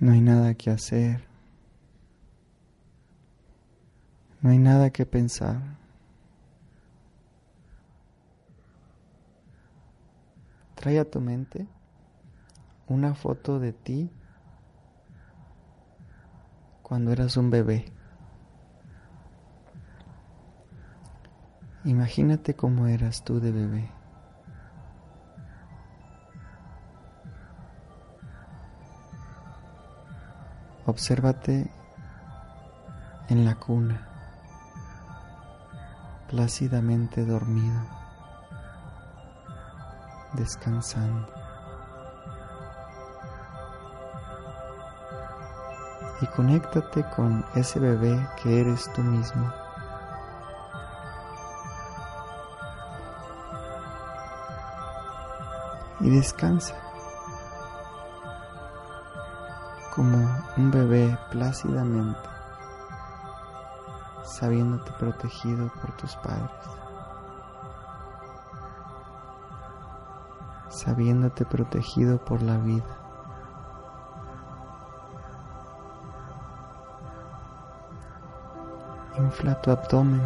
No hay nada que hacer. No hay nada que pensar. Trae a tu mente una foto de ti cuando eras un bebé. Imagínate cómo eras tú de bebé. Obsérvate en la cuna, plácidamente dormido, descansando. Y conéctate con ese bebé que eres tú mismo. Y descansa un bebé plácidamente, sabiéndote protegido por tus padres, sabiéndote protegido por la vida. Infla tu abdomen.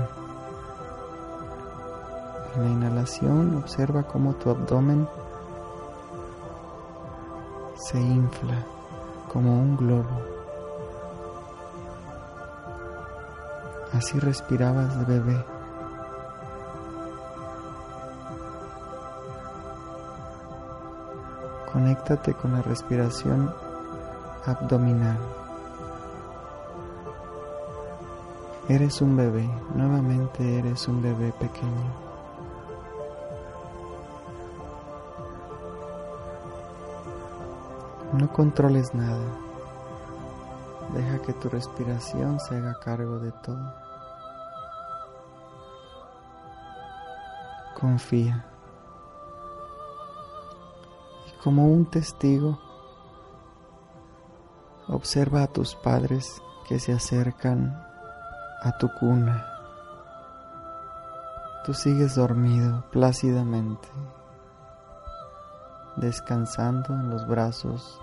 En la inhalación observa cómo tu abdomen se infla como un globo. Así respirabas de bebé. Conéctate con la respiración abdominal. Eres un bebé, nuevamente eres un bebé pequeño. No controles nada. Deja que tu respiración se haga cargo de todo. Confía. Y como un testigo, observa a tus padres que se acercan a tu cuna. Tú sigues dormido plácidamente, descansando en los brazos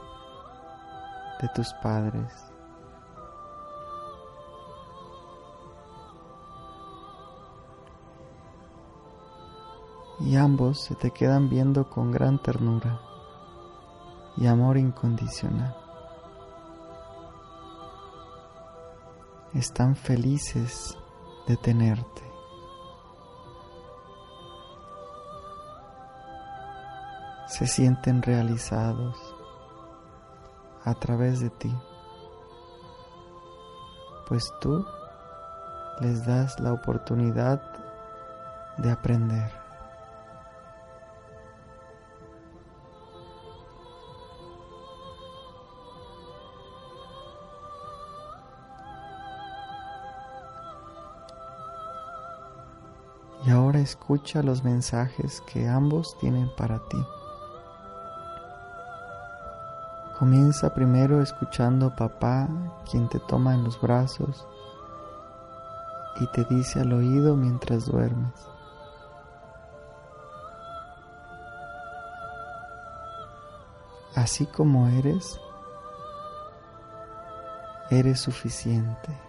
de tus padres. Y ambos se te quedan viendo con gran ternura y amor incondicional. Están felices de tenerte. Se sienten realizados a través de ti, pues tú les das la oportunidad de aprender. Y ahora escucha los mensajes que ambos tienen para ti. Comienza primero escuchando a papá, quien te toma en los brazos y te dice al oído mientras duermes. Así como eres, eres suficiente.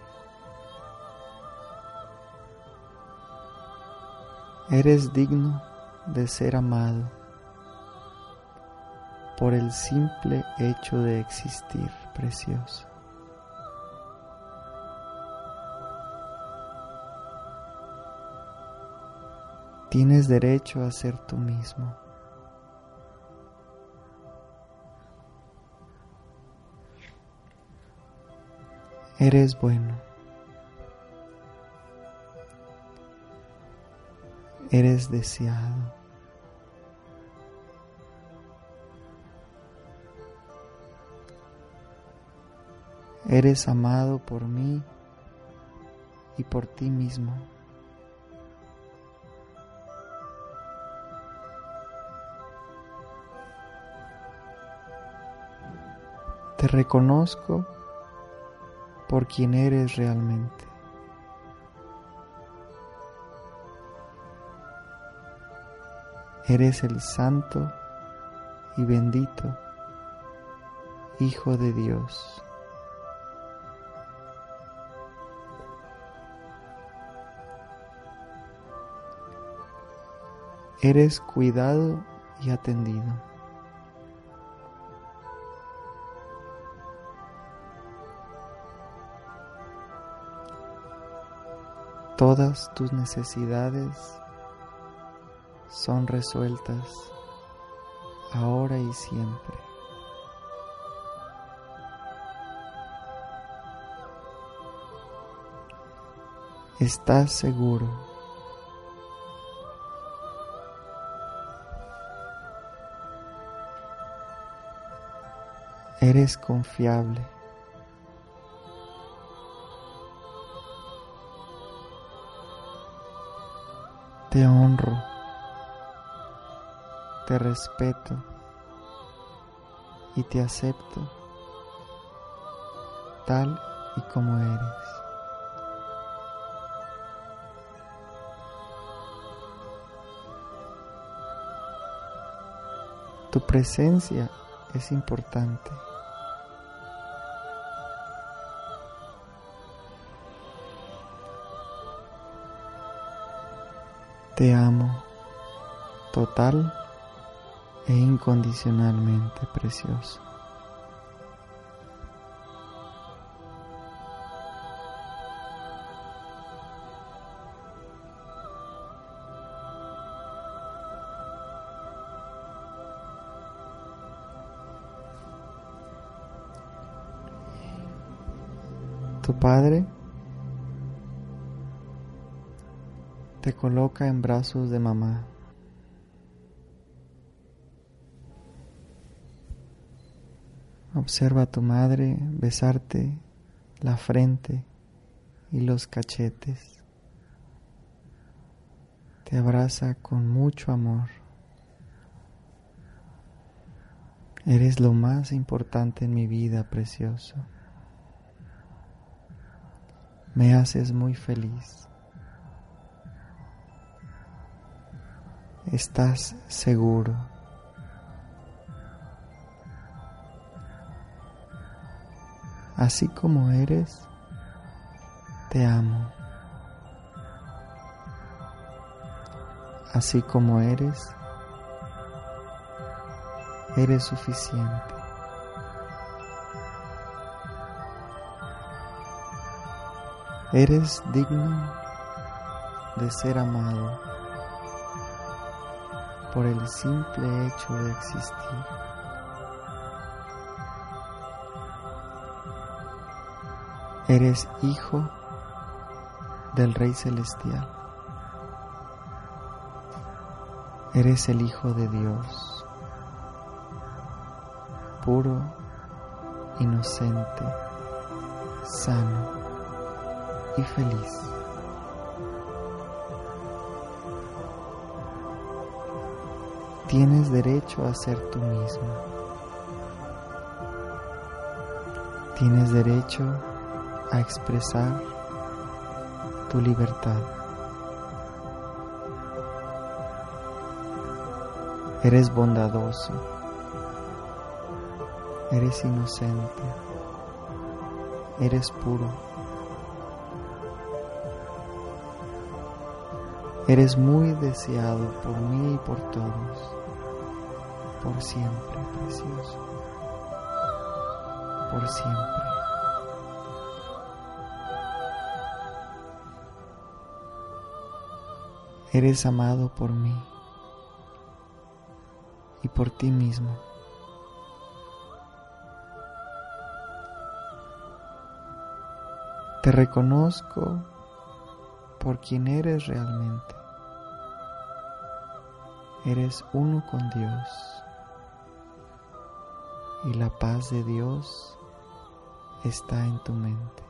Eres digno de ser amado por el simple hecho de existir, precioso. Tienes derecho a ser tú mismo. Eres bueno. Eres deseado. Eres amado por mí y por ti mismo. Te reconozco por quien eres realmente. Eres el santo y bendito Hijo de Dios. Eres cuidado y atendido. Todas tus necesidades son resueltas ahora y siempre. Estás seguro. Eres confiable. Te honro. Te respeto. Y te acepto tal y como eres. Tu presencia es importante. Te amo total e incondicionalmente precioso. Tu Padre te coloca en brazos de mamá. Observa a tu madre besarte la frente y los cachetes. Te abraza con mucho amor. Eres lo más importante en mi vida, precioso. Me haces muy feliz. Estás seguro. Así como eres, te amo. Así como eres, eres suficiente. Eres digno de ser amado por el simple hecho de existir. Eres hijo del Rey Celestial. Eres el Hijo de Dios, puro, inocente, sano y feliz. Tienes derecho a ser tú mismo. Tienes derecho a expresar tu libertad. Eres bondadoso. Eres inocente. Eres puro. Eres muy deseado por mí y por todos, por siempre, precioso, por siempre. Eres amado por mí y por ti mismo. Te reconozco por quien eres realmente. Eres uno con Dios y la paz de Dios está en tu mente.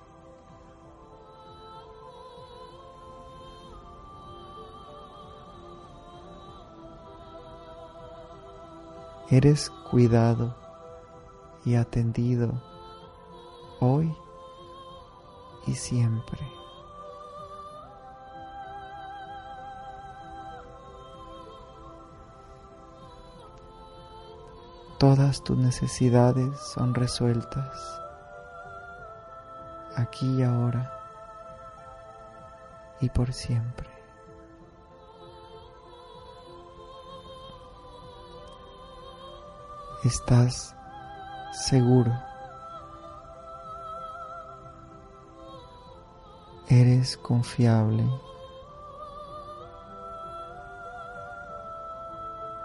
Eres cuidado y atendido hoy y siempre. Todas tus necesidades son resueltas aquí y ahora y por siempre. Estás seguro. Eres confiable.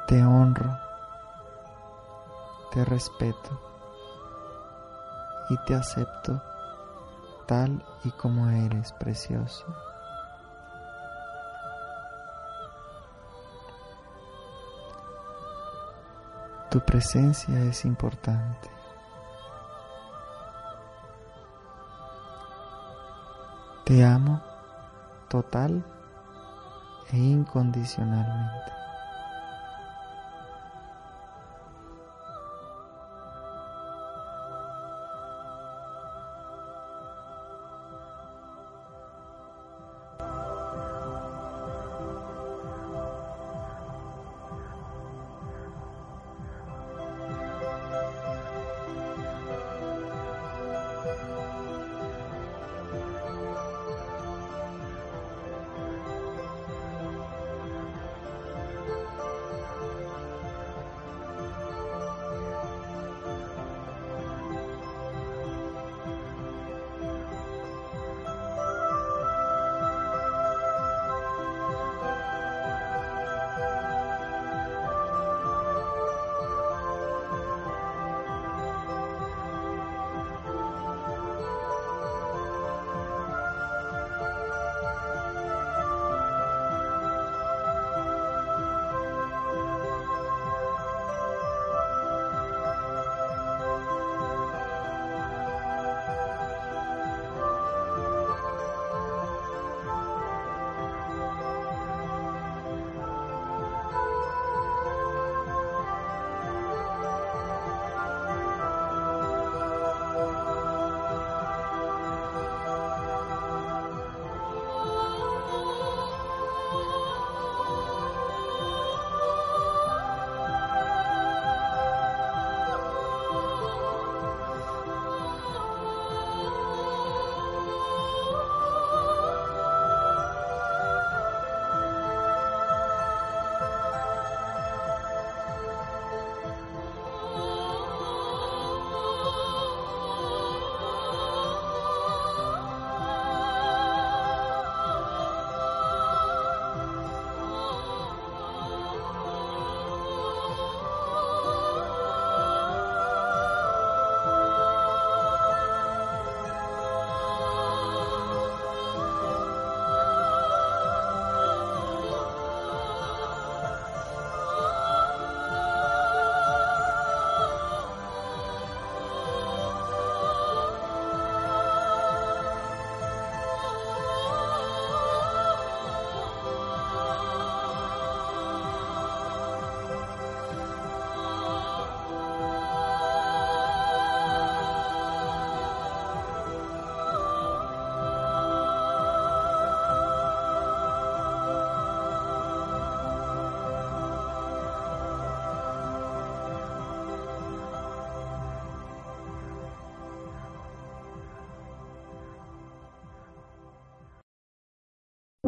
Te honro. Te respeto. Y te acepto tal y como eres, precioso. Tu presencia es importante. Te amo total e incondicionalmente.